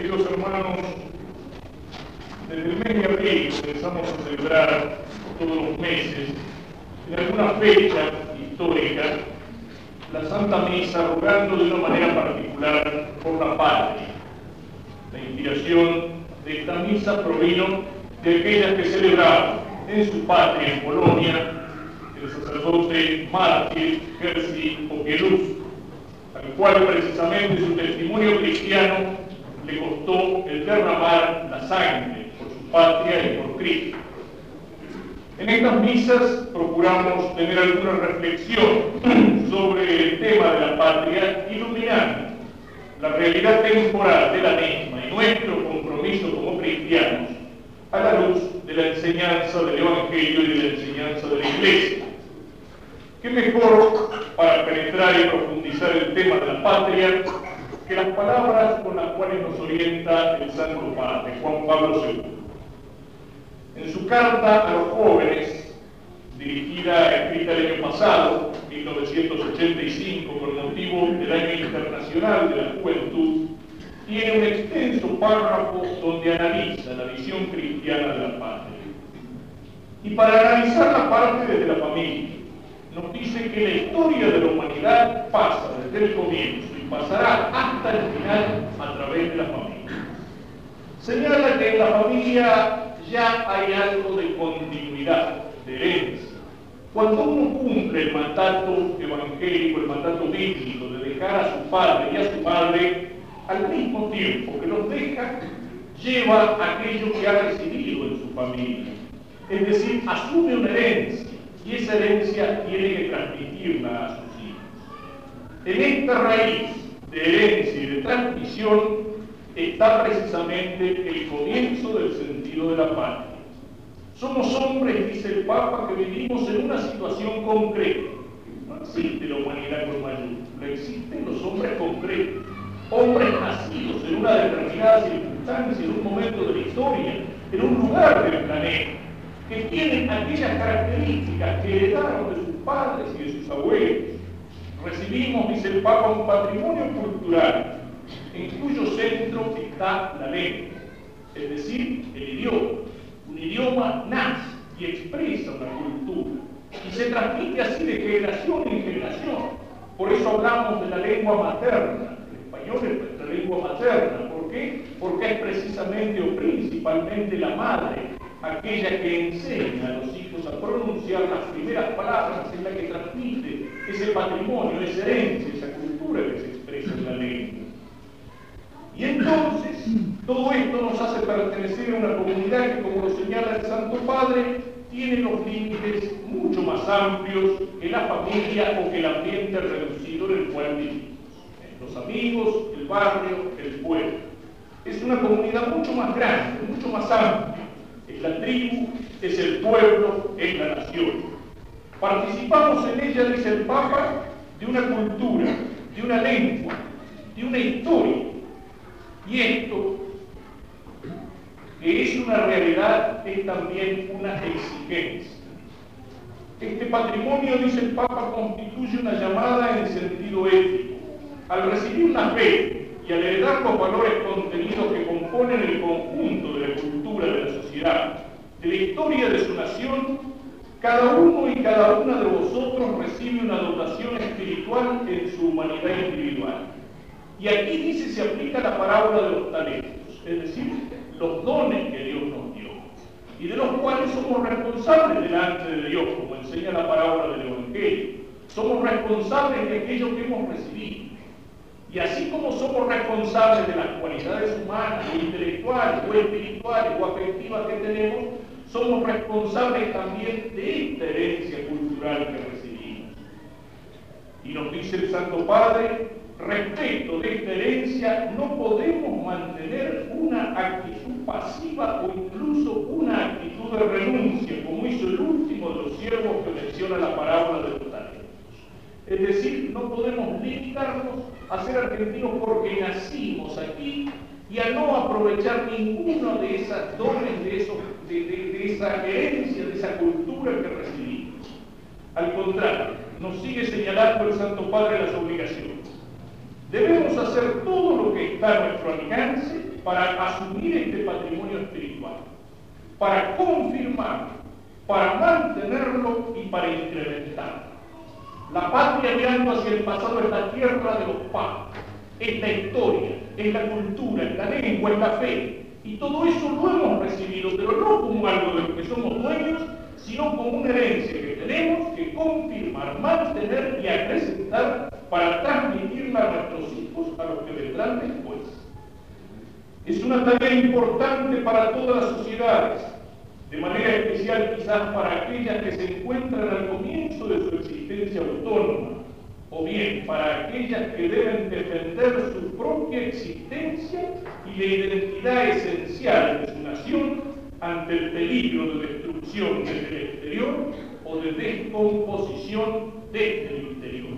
queridos hermanos, desde el mes de abril comenzamos a celebrar todos los meses, en alguna fecha histórica, la Santa Misa rogando de una manera particular por la patria. La inspiración de esta misa provino de aquellas que celebraron en su patria, en Polonia, el sacerdote mártir Jerzy Popielus, al cual precisamente su testimonio cristiano costó el derramar la sangre por su patria y por Cristo. En estas misas procuramos tener alguna reflexión sobre el tema de la patria, iluminando la realidad temporal de la misma y nuestro compromiso como cristianos a la luz de la enseñanza del Evangelio y de la enseñanza de la Iglesia. ¿Qué mejor para penetrar y profundizar el tema de la patria que las palabras con las cuales nos orienta el Santo Padre, Juan Pablo II? En su carta a los jóvenes, dirigida, escrita el año pasado, 1985, con motivo del Año Internacional de la Juventud, tiene un extenso párrafo donde analiza la visión cristiana de la patria. Y para analizar la parte desde la familia, nos dice que la historia de la humanidad pasa desde el comienzo pasará hasta el final a través de la familia. Señala que en la familia ya hay algo de continuidad, de herencia. Cuando uno cumple el mandato evangélico, el mandato bíblico de dejar a su padre y a su madre, al mismo tiempo que los deja, lleva aquello que ha recibido en su familia. Es decir, asume una herencia y esa herencia tiene que transmitirla a hijos. En esta raíz de herencia y de transmisión está precisamente el comienzo del sentido de la patria. Somos hombres, dice el Papa, que vivimos en una situación concreta. No existe la humanidad con mayúscula, existen los hombres concretos hombres nacidos en una determinada circunstancia, en un momento de la historia, en un lugar del planeta, que tienen aquellas características que heredaron de sus padres y de sus abuelos. Recibimos, dice el Papa, un patrimonio cultural en cuyo centro está la lengua, es decir, el idioma. Un idioma nace y expresa una cultura y se transmite así de generación en generación. Por eso hablamos de la lengua materna, español es nuestra lengua materna. ¿Por qué? Porque es precisamente o principalmente la madre aquella que enseña a los hijos a pronunciar las primeras palabras, es la que transmite ese patrimonio, esa herencia, esa cultura que se expresa en la lengua. Y entonces, todo esto nos hace pertenecer a una comunidad que, como lo señala el Santo Padre, tiene los límites mucho más amplios que la familia o que el ambiente reducido en el cual vivimos los amigos, el barrio, el pueblo. Es una comunidad mucho más grande, mucho más amplia. Es la tribu, es el pueblo, es la nación. Participamos en ella, dice el Papa, de una cultura, de una lengua, de una historia. Y esto, que es una realidad, es también una exigencia. Este patrimonio, dice el Papa, constituye una llamada en sentido ético al recibir una fe y al heredar los valores contenidos que componen el conjunto de la cultura de la sociedad, de la historia de su nación, cada uno y cada una de vosotros recibe una dotación espiritual en su humanidad individual. Y aquí dice se aplica la parábola de los talentos, es decir, los dones que Dios nos dio, y de los cuales somos responsables delante de Dios, como enseña la parábola del Evangelio. Somos responsables de aquello que hemos recibido. Y así como somos responsables de las cualidades humanas, o intelectuales, o espirituales, o afectivas que tenemos, somos responsables también de esta herencia cultural que recibimos. Y nos dice el Santo Padre, respecto de esta herencia no podemos mantener una actitud pasiva o incluso una actitud de renuncia, como hizo el último de los siervos que menciona la parábola de los talentos. Es decir, no podemos limitarnos a ser argentinos porque nacimos aquí y a no aprovechar ninguno de esas dones, de, de, esa herencia, de esa cultura que recibimos. Al contrario, nos sigue señalando el Santo Padre las obligaciones. Debemos hacer todo lo que está a nuestro alcance para asumir este patrimonio espiritual, para confirmarlo, para mantenerlo y para incrementarlo. La patria mirando hacia el pasado es la tierra de los padres, es la historia, es la cultura, es la lengua, es la fe. Y todo eso lo hemos recibido, pero no como algo de lo que somos dueños, sino como una herencia que tenemos que confirmar, mantener y acrecentar para transmitirla a nuestros hijos, a los que vendrán después. Es una tarea importante para todas las sociedades, de manera especial quizás para aquellas que se encuentran al comienzo de su existencia autónoma, o bien para aquellas que deben defender su propia existencia y la identidad esencial de su nación ante el peligro de destrucción desde el exterior o de descomposición desde el interior.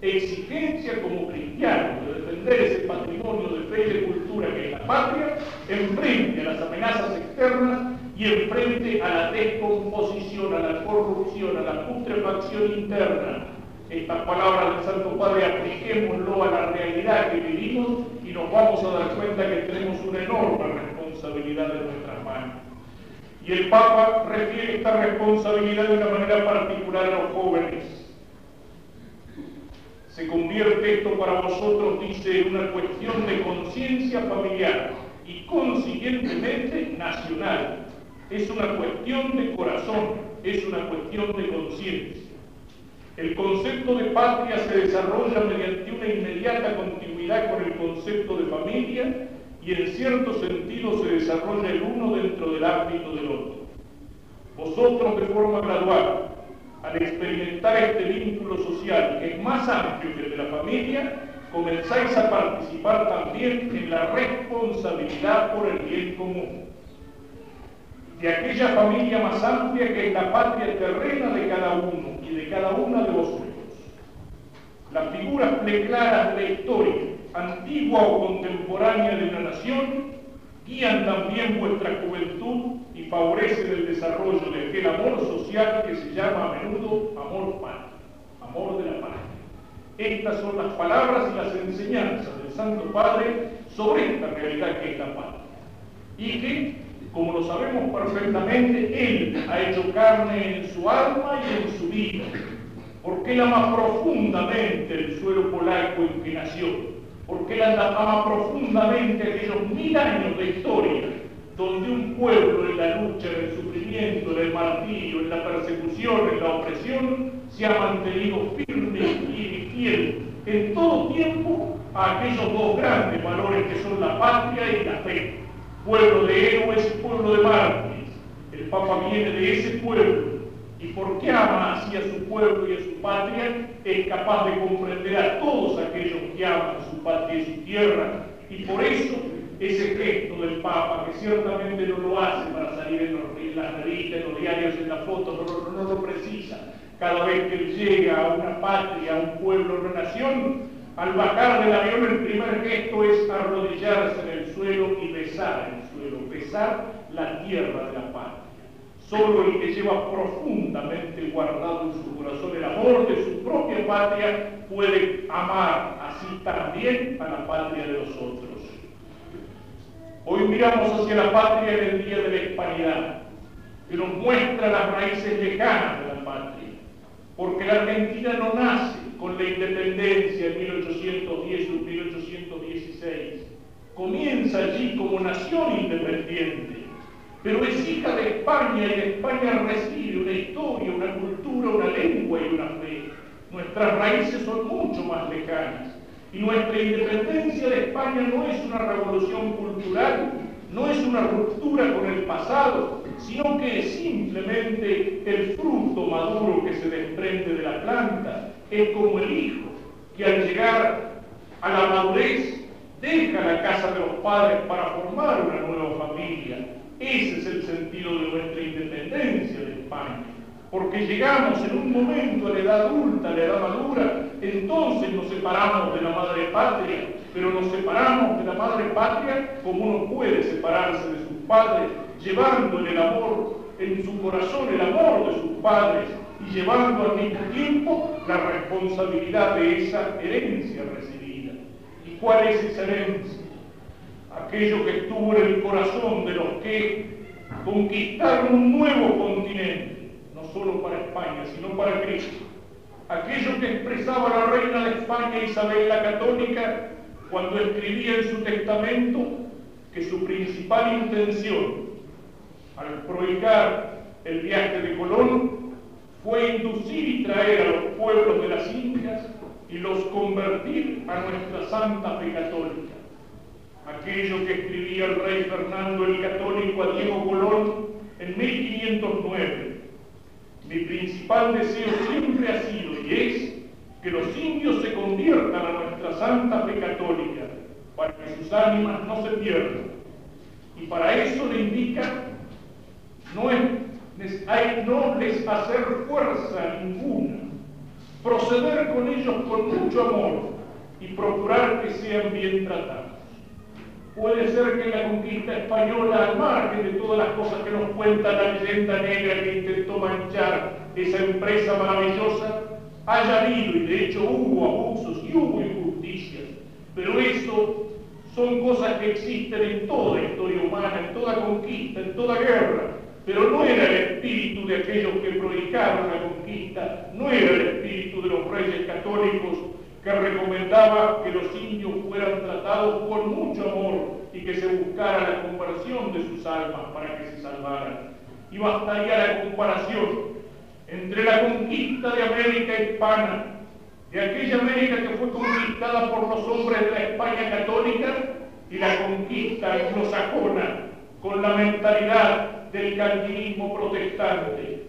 Exigencia como cristianos de defender ese patrimonio de fe y de cultura que es la patria, enfrente a las amenazas externas y enfrente a la descomposición, a la corrupción, a la putrefacción interna. Estas palabras del Santo Padre apliquémoslo a la realidad que vivimos y nos vamos a dar cuenta que tenemos una enorme responsabilidad en nuestras manos. Y el Papa refiere esta responsabilidad de una manera particular a los jóvenes. Se convierte esto para vosotros, dice, en una cuestión de conciencia familiar y consiguientemente nacional. Es una cuestión de corazón, es una cuestión de conciencia. El concepto de patria se desarrolla mediante una inmediata continuidad con el concepto de familia y en cierto sentido se desarrolla el uno dentro del ámbito del otro. Vosotros de forma gradual, al experimentar este vínculo social que es más amplio que el de la familia, comenzáis a participar también en la responsabilidad por el bien común. De aquella familia más amplia que es la patria terrena de cada uno y de cada una de vosotros. Las figuras preclaras de la historia antigua o contemporánea de una nación, guían también vuestra juventud y favorecen el desarrollo de aquel amor social que se llama a menudo amor patrio, amor de la patria. Estas son las palabras y las enseñanzas del Santo Padre sobre esta realidad que es la patria. Y que, como lo sabemos perfectamente, Él ha hecho carne en su alma y en su vida, porque Él ama profundamente el suelo polaco en que nació porque él ama profundamente aquellos mil años de historia donde un pueblo en la lucha, en el sufrimiento, en el martirio, en la persecución, en la opresión, se ha mantenido firme y fiel en todo tiempo a aquellos dos grandes valores que son la patria y la fe. Pueblo de héroes y pueblo de mártires. El Papa viene de ese pueblo y porque ama así a su pueblo y a su patria, es capaz de comprender a todos aquellos que aman su patria y su tierra. Y por eso ese gesto del Papa, que ciertamente no lo hace para salir en, las revistas, en los diarios, en las fotos, no, no, lo precisa. Cada vez que él llega a una patria, a un pueblo, a una nación, al bajar del avión el primer gesto es arrodillarse en el suelo y besar el suelo, besar la tierra de la patria. Solo el que lleva profundamente guardado en su corazón el amor de su propia patria puede amar así también a la patria de los otros. Hoy miramos hacia la patria en el Día de la Hispanidad, que nos muestra las raíces lejanas de la patria, porque la Argentina no nace con la independencia en 1810 o 1816, comienza allí como nación independiente pero es hija de España y de España recibe una historia, una cultura, una lengua y una fe. Nuestras raíces son mucho más lejanas. Y nuestra independencia de España no es una revolución cultural, no es una ruptura con el pasado, sino que es simplemente el fruto maduro que se desprende de la planta. Es como el hijo que al llegar a la madurez deja la casa de los padres para formar una nueva familia ese es el sentido de nuestra independencia de España. Porque llegamos en un momento a la edad adulta, a la edad madura, entonces nos separamos de la madre patria, pero nos separamos de la madre patria como uno puede separarse de sus padres, llevándole el amor en su corazón, el amor de sus padres, y llevando al mismo tiempo la responsabilidad de esa herencia recibida. cuál es esa herencia? Aquello que estuvo en el corazón de los que conquistaron un nuevo continente, no solo para España, sino para Cristo. Aquello que expresaba la reina de España Isabel la Católica cuando escribía en su testamento que su principal intención al prohibitar el viaje de Colón fue inducir y traer a los pueblos de las Indias y los convertir a nuestra santa fe católica. Aquello que escribía el rey Fernando el Católico a Diego Colón en 1509. Mi principal deseo siempre ha sido y es que los indios se conviertan a nuestra santa fe católica para que sus ánimas no se pierdan. Y para eso le indica no, es, hay, no les hacer fuerza ninguna, proceder con ellos con mucho amor y procurar que sean bien tratados. Puede ser que la conquista española, al margen de todas las cosas que nos cuenta la leyenda negra que intentó manchar esa empresa maravillosa, haya habido, y de hecho hubo abusos y hubo injusticias, pero eso son cosas que existen en toda historia humana, en toda conquista, en toda guerra, pero no era el espíritu de aquellos que prodicaron la conquista, no era el espíritu de los reyes católicos que recomendaba que los indios fueran tratados con mucho amor y que se buscara la conversión de sus almas para que se salvaran. Y bastaría la comparación entre la conquista de América hispana, de aquella América que fue conquistada por los hombres de la España católica, y la conquista anglosajona con la mentalidad del calvinismo protestante.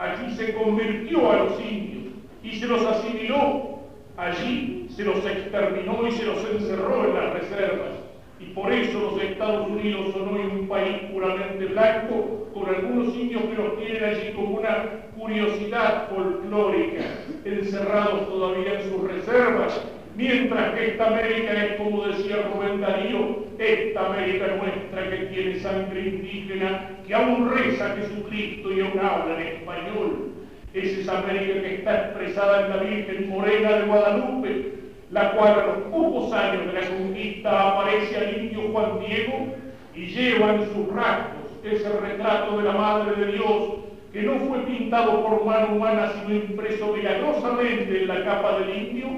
Allí se convirtió a los indios y se los asimiló. Allí se los exterminó y se los encerró en las reservas. Y por eso los Estados Unidos son hoy un país puramente blanco, con algunos indios que los tienen allí como una curiosidad folclórica, encerrados todavía en sus reservas, mientras que esta América es, como decía Rubén Darío, esta América nuestra que tiene sangre indígena, que aún reza a Jesucristo y aún habla en español. Es esa América que está expresada en la Virgen Morena de Guadalupe, la cual a los pocos años de la conquista aparece al indio Juan Diego y lleva en sus rasgos ese retrato de la Madre de Dios que no fue pintado por mano humana sino impreso milagrosamente en la capa del indio,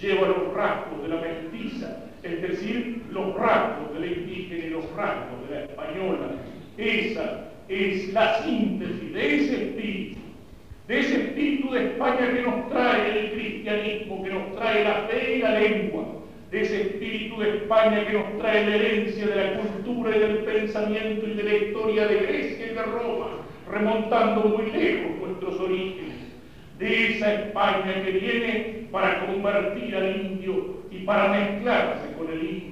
lleva los rasgos de la mestiza, es decir, los rasgos de la indígena y los rasgos de la española. Esa es la síntesis de ese espíritu, de ese espíritu de España que nos trae el cristianismo, que nos trae la fe y la lengua, de ese espíritu de España que nos trae la herencia de la cultura y del pensamiento y de la historia de Grecia y de Roma, remontando muy lejos nuestros orígenes de esa España que viene para convertir al indio y para mezclarse con el indio.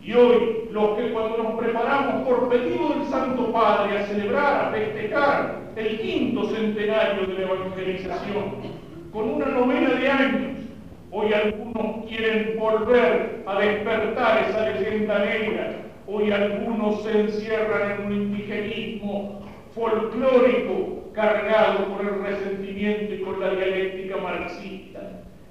Y hoy, los que cuando nos preparamos por pedido del Santo Padre a celebrar, a festejar el quinto centenario de la evangelización, con una novena de años, hoy algunos quieren volver a despertar esa leyenda negra, hoy algunos se encierran en un indigenismo folclórico cargado por el resentimiento y por la dialéctica marxista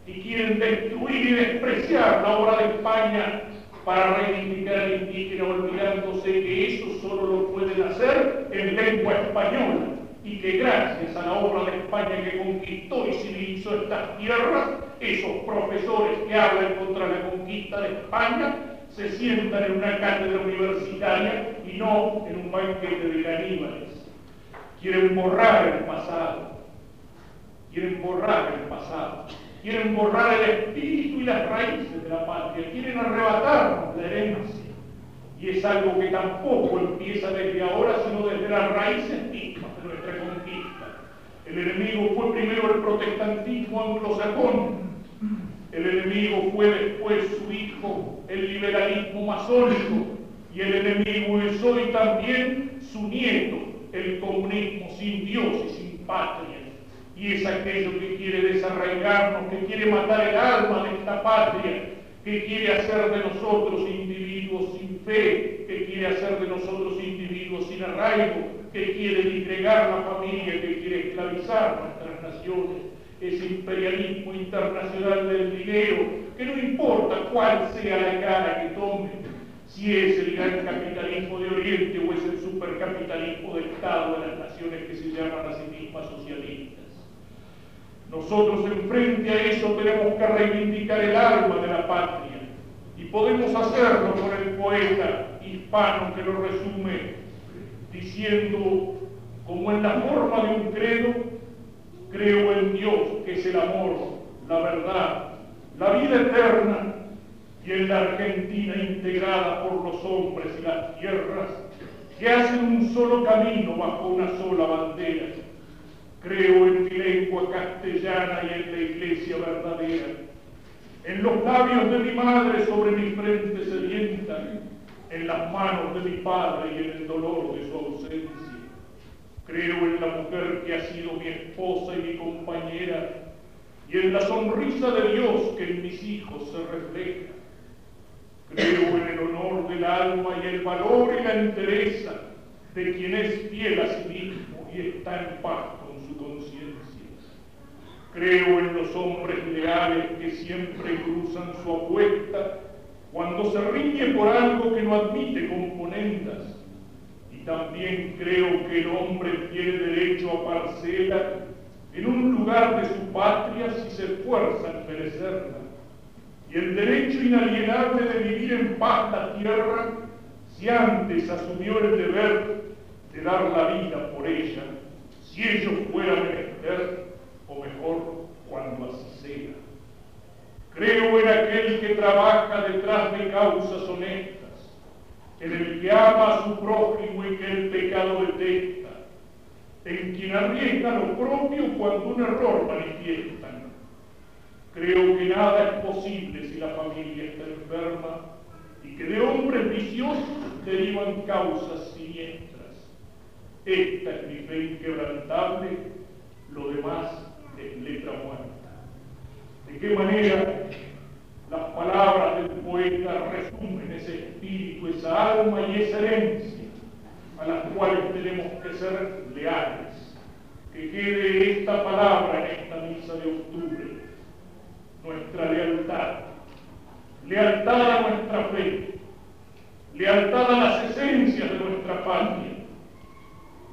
y quieren destruir y despreciar la obra de España para reivindicar al indígena olvidándose que eso solo lo pueden hacer en lengua española y que gracias a la obra de España que conquistó y civilizó estas tierras, esos profesores que hablan contra la conquista de España se sientan en una cátedra universitaria y no en un banquete de caníbales quieren borrar el pasado, quieren borrar el pasado, quieren borrar el espíritu y las raíces de la patria, quieren arrebatarnos la herencia. Y es algo que tampoco empieza desde ahora, sino desde las raíces mismas de nuestra conquista. El enemigo fue primero el protestantismo anglosajón, el enemigo fue después su hijo, el liberalismo masónico, y el enemigo es hoy también su nieto, el comunismo sin Dios y sin patria. Y es aquello que quiere desarraigarnos, que quiere matar el alma de esta patria, que quiere hacer de nosotros individuos sin fe, que quiere hacer de nosotros individuos sin arraigo, que quiere disgregar la familia, que quiere esclavizar nuestras naciones. ese imperialismo internacional del dinero, que no importa cuál sea la cara que tome, si es el gran capitalismo de Oriente o es el supercapitalismo de Estado de las naciones que se llaman a sí mismas socialistas. Nosotros enfrente a eso tenemos que reivindicar el alma de la patria y podemos hacerlo con el poeta hispano que lo resume diciendo como en la forma de un credo, creo en Dios que es el amor, la verdad, la vida eterna y en la Argentina integrada por los hombres y las tierras que hacen un solo camino bajo una sola bandera. Creo en mi lengua castellana y en la iglesia verdadera. En los labios de mi madre sobre mi frente sedienta, en las manos de mi padre y en el dolor de su ausencia. Creo en la mujer que ha sido mi esposa y mi compañera y en la sonrisa de Dios que en mis hijos se refleja. Creo en el honor del alma y el valor y la entereza de quien es fiel a sí mismo y está en paz con su conciencia. Creo en los hombres leales que siempre cruzan su apuesta cuando se riñe por algo que no admite componendas. Y también creo que el hombre tiene derecho a parcela en un lugar de su patria si se esfuerza en merecerla y el derecho inalienable de vivir en paz la tierra si antes asumió el deber de dar la vida por ella, si ello fuera menester, o mejor, cuando así sea. Creo en aquel que trabaja detrás de causas honestas, en el que ama a su prójimo y que el pecado detesta, en quien arriesga lo propio cuando un error manifiestan Creo que nada es posible si la familia está enferma y que de hombres viciosos derivan causas siniestras. Esta es mi fe inquebrantable, lo demás es letra muerta. ¿De qué manera las palabras del poeta resumen ese espíritu, esa alma y esa herencia a las cuales tenemos que ser leales? Que quede esta palabra en esta misa de octubre nuestra lealtad, lealtad a nuestra fe, lealtad a las esencias de nuestra patria,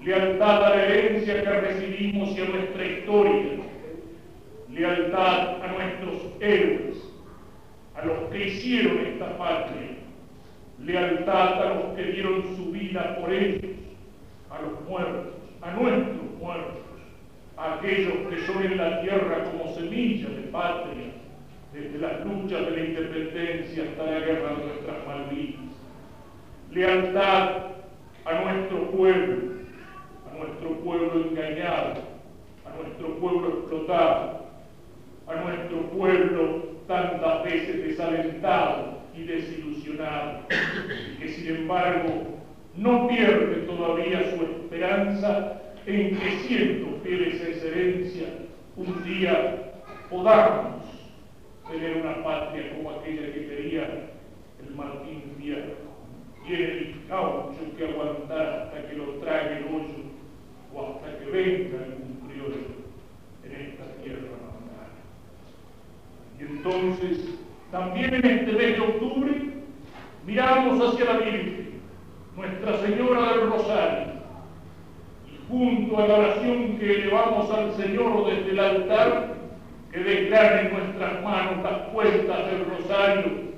lealtad a la herencia que recibimos y a nuestra historia, lealtad a nuestros héroes, a los que hicieron esta patria, lealtad a los que dieron su vida por ellos, a los muertos, a nuestros muertos, a aquellos que son en la tierra como semillas de patria, desde las luchas de la independencia hasta la guerra de nuestras Malvinas. Lealtad a nuestro pueblo, a nuestro pueblo engañado, a nuestro pueblo explotado, a nuestro pueblo tantas veces desalentado y desilusionado, y que sin embargo no pierde todavía su esperanza en que siendo fieles a esa herencia, un día podamos tener una patria como aquella que quería el Martín Fierro, y el caucho que aguantar hasta que lo trague el hoyo o hasta que venga algún criollo en esta tierra mandada. Y entonces, también en este mes de octubre, miramos hacia la Virgen, Nuestra Señora del Rosario, y junto a la oración que elevamos al Señor desde el altar, que declara en nuestras manos las cuentas del Rosario,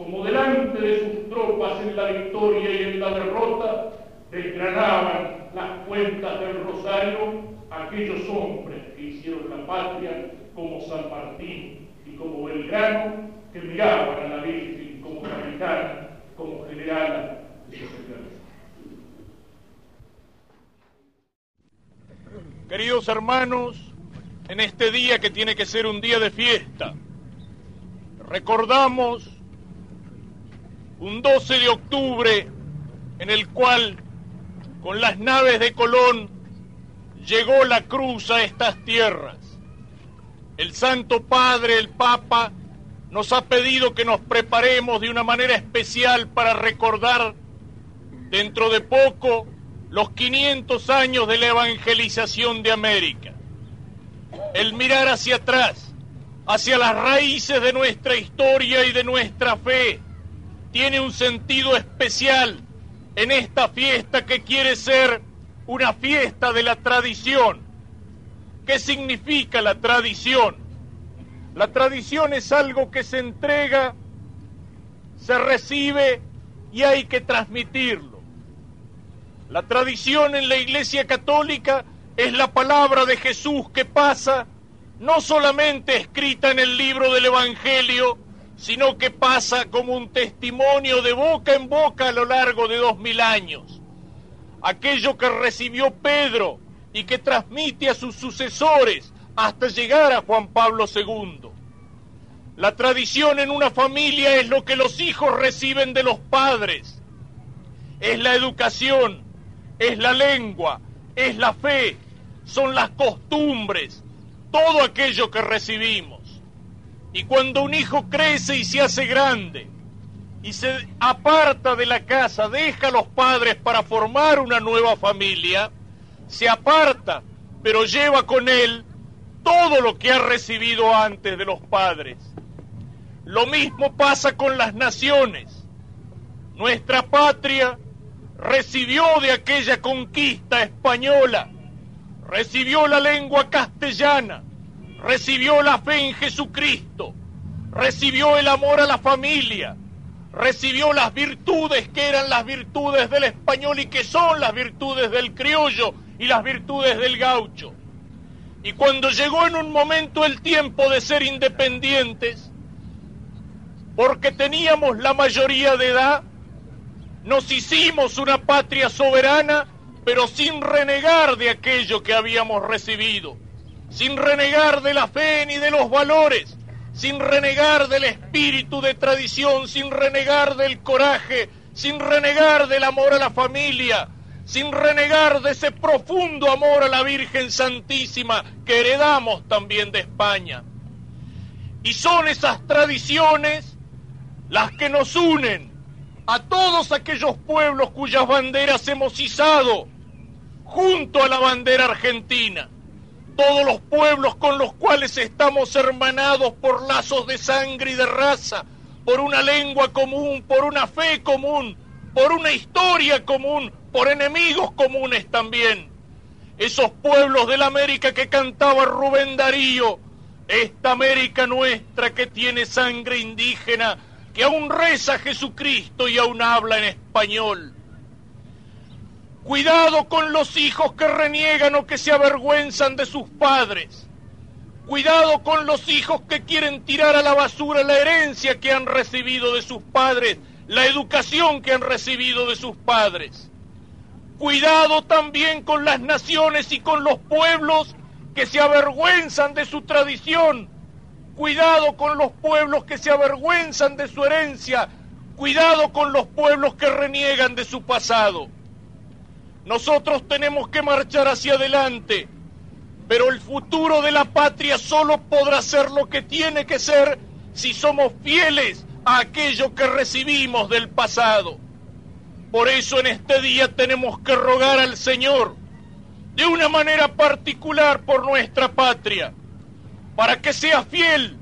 como delante de sus tropas en la victoria y en la derrota, desgranaban las cuentas del Rosario aquellos hombres que hicieron la patria, como San Martín y como Belgrano, que miraban a la Virgen como capitana, como generala de sus Queridos hermanos, en este día que tiene que ser un día de fiesta. Recordamos un 12 de octubre en el cual con las naves de Colón llegó la cruz a estas tierras. El Santo Padre, el Papa, nos ha pedido que nos preparemos de una manera especial para recordar dentro de poco los 500 años de la evangelización de América. el mirar hacia atrás, hacia las raíces de nuestra historia y de nuestra fe, tiene un sentido especial en esta fiesta que quiere ser una fiesta de la tradición. ¿Qué significa la tradición? La tradición es algo que se entrega, se recibe y hay que transmitirlo. La tradición en la Iglesia Católica es la palabra de Jesús que pasa no solamente escrita en el libro del Evangelio, sino que pasa como un testimonio de boca en boca a lo largo de dos mil años. Aquello que recibió Pedro y que transmite a sus sucesores hasta llegar a Juan Pablo II. La tradición en una familia es lo que los hijos reciben de los padres. Es la educación, es la lengua, es la fe, son las costumbres, todo aquello que recibimos. Y cuando un hijo crece y se hace grande y se aparta de la casa, deja a los padres para formar una nueva familia, se aparta, pero lleva con él todo lo que ha recibido antes de los padres. Lo mismo pasa con las naciones. Nuestra patria recibió de aquella conquista española, recibió la lengua castellana, recibió la fe en Jesucristo, recibió el amor a la familia, recibió las virtudes que eran las virtudes del español y que son las virtudes del criollo y las virtudes del gaucho. Y cuando llegó en un momento el tiempo de ser independientes, porque teníamos la mayoría de edad, nos hicimos una patria soberana, pero sin renegar de aquello que habíamos recibido sin renegar de la fe ni de los valores, sin renegar del espíritu de tradición, sin renegar del coraje, sin renegar del amor a la familia, sin renegar de ese profundo amor a la Virgen Santísima que heredamos también de España. Y son esas tradiciones las que nos unen a todos aquellos pueblos cuyas banderas hemos izado junto a la bandera argentina todos los pueblos con los cuales estamos hermanados por lazos de sangre y de raza, por una lengua común, por una fe común, por una historia común, por enemigos comunes también. Esos pueblos de la América que cantaba Rubén Darío, esta América nuestra que tiene sangre indígena, que aún reza a Jesucristo y aún habla en español. Cuidado con los hijos que reniegan o que se avergüenzan de sus padres. Cuidado con los hijos que quieren tirar a la basura la herencia que han recibido de sus padres, la educación que han recibido de sus padres. Cuidado también con las naciones y con los pueblos que se avergüenzan de su tradición. Cuidado con los pueblos que se avergüenzan de su herencia. Cuidado con los pueblos que reniegan de su pasado. Nosotros tenemos que marchar hacia adelante, pero el futuro de la patria solo podrá ser lo que tiene que ser si somos fieles a aquello que recibimos del pasado. Por eso en este día tenemos que rogar al Señor de una manera particular por nuestra patria, para que sea fiel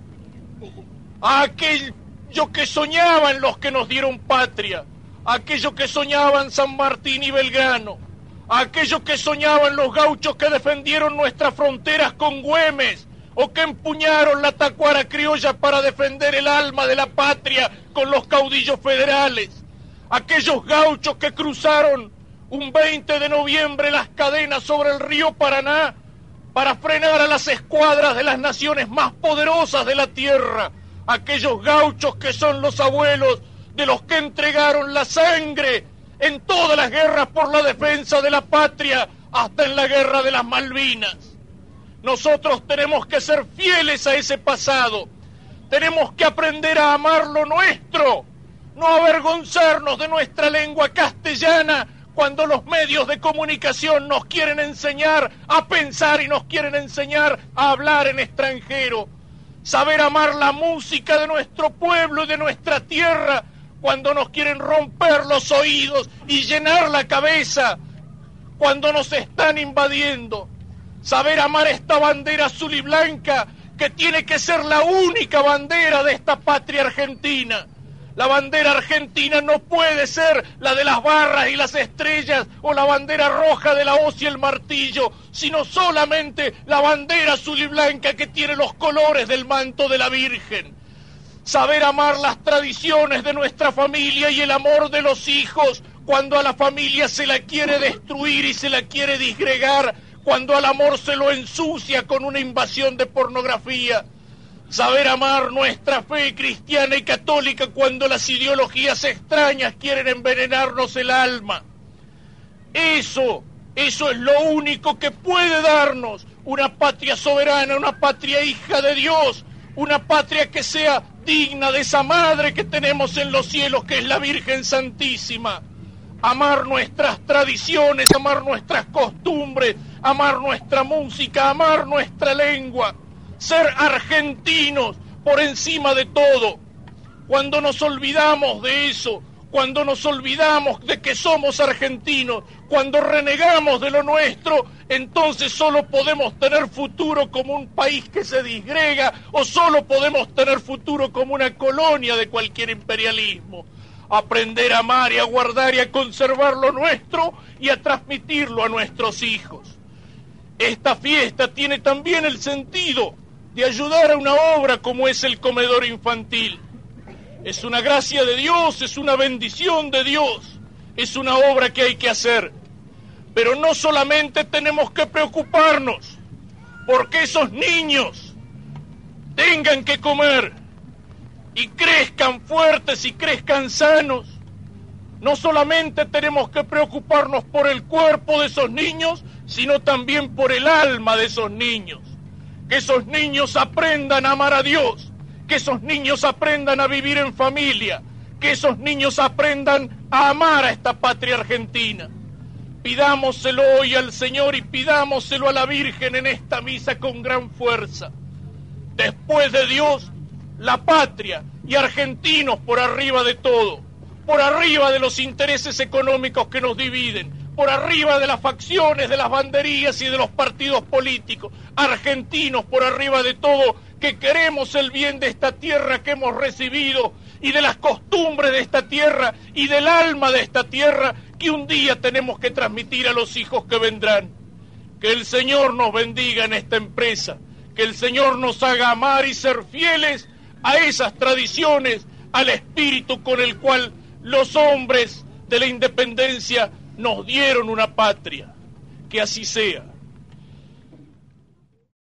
a aquello que soñaban los que nos dieron patria, aquello que soñaban San Martín y Belgrano, aquellos que soñaban los gauchos que defendieron nuestras fronteras con Güemes o que empuñaron la tacuara criolla para defender el alma de la patria con los caudillos federales, aquellos gauchos que cruzaron un 20 de noviembre las cadenas sobre el río Paraná para frenar a las escuadras de las naciones más poderosas de la tierra, aquellos gauchos que son los abuelos de los que entregaron la sangre en todas las guerras por la defensa de la patria, hasta en la guerra de las Malvinas. Nosotros tenemos que ser fieles a ese pasado, tenemos que aprender a amar lo nuestro, no avergonzarnos de nuestra lengua castellana cuando los medios de comunicación nos quieren enseñar a pensar y nos quieren enseñar a hablar en extranjero. Saber amar la música de nuestro pueblo y de nuestra tierra cuando nos quieren romper los oídos y llenar la cabeza, cuando nos están invadiendo. Saber amar esta bandera azul y blanca que tiene que ser la única bandera de esta patria argentina. La bandera argentina no puede ser la de las barras y las estrellas o la bandera roja de la hoz y el martillo, sino solamente la bandera azul y blanca que tiene los colores del manto de la Virgen. Saber amar las tradiciones de nuestra familia y el amor de los hijos cuando a la familia se la quiere destruir y se la quiere disgregar cuando al amor se lo ensucia con una invasión de pornografía. Saber amar nuestra fe cristiana y católica cuando las ideologías extrañas quieren envenenarnos el alma. Eso, eso es lo único que puede darnos una patria soberana, una patria hija de Dios, una patria que sea digna de esa madre que tenemos en los cielos, que es la Virgen Santísima amar nuestras tradiciones, amar nuestras costumbres, amar nuestra música, amar nuestra lengua, ser argentinos por encima de todo. Cuando nos olvidamos de eso, cuando nos olvidamos de que somos argentinos, cuando renegamos de lo nuestro, entonces solo podemos tener futuro como un país que se disgrega o solo podemos tener futuro como una colonia de cualquier imperialismo aprender a amar y a guardar y a conservar lo nuestro y a transmitirlo a nuestros hijos. Esta fiesta tiene también el sentido de ayudar a una obra como es el comedor infantil. Es una gracia de Dios, es una bendición de Dios, es una obra que hay que hacer. Pero no solamente tenemos que preocuparnos porque esos niños tengan que comer, y crezcan fuertes y crezcan sanos. No solamente tenemos que preocuparnos por el cuerpo de esos niños, sino también por el alma de esos niños. Que esos niños aprendan a amar a Dios, que esos niños aprendan a vivir en familia, que esos niños aprendan a amar a esta patria argentina. Pidámoselo hoy al Señor y pidámoselo a la Virgen en esta misa con gran fuerza. Después de Dios, la patria y argentinos por arriba de todo, por arriba de los intereses económicos que nos dividen, por arriba de las facciones, de las banderías y de los partidos políticos, argentinos por arriba de todo, que queremos el bien de esta tierra que hemos recibido y de las costumbres de esta tierra y del alma de esta tierra que un día tenemos que transmitir a los hijos que vendrán. Que el Señor nos bendiga en esta empresa, que el Señor nos haga amar y ser fieles a esas tradiciones, al espíritu con el cual los hombres de la independencia nos dieron una patria. Que así sea.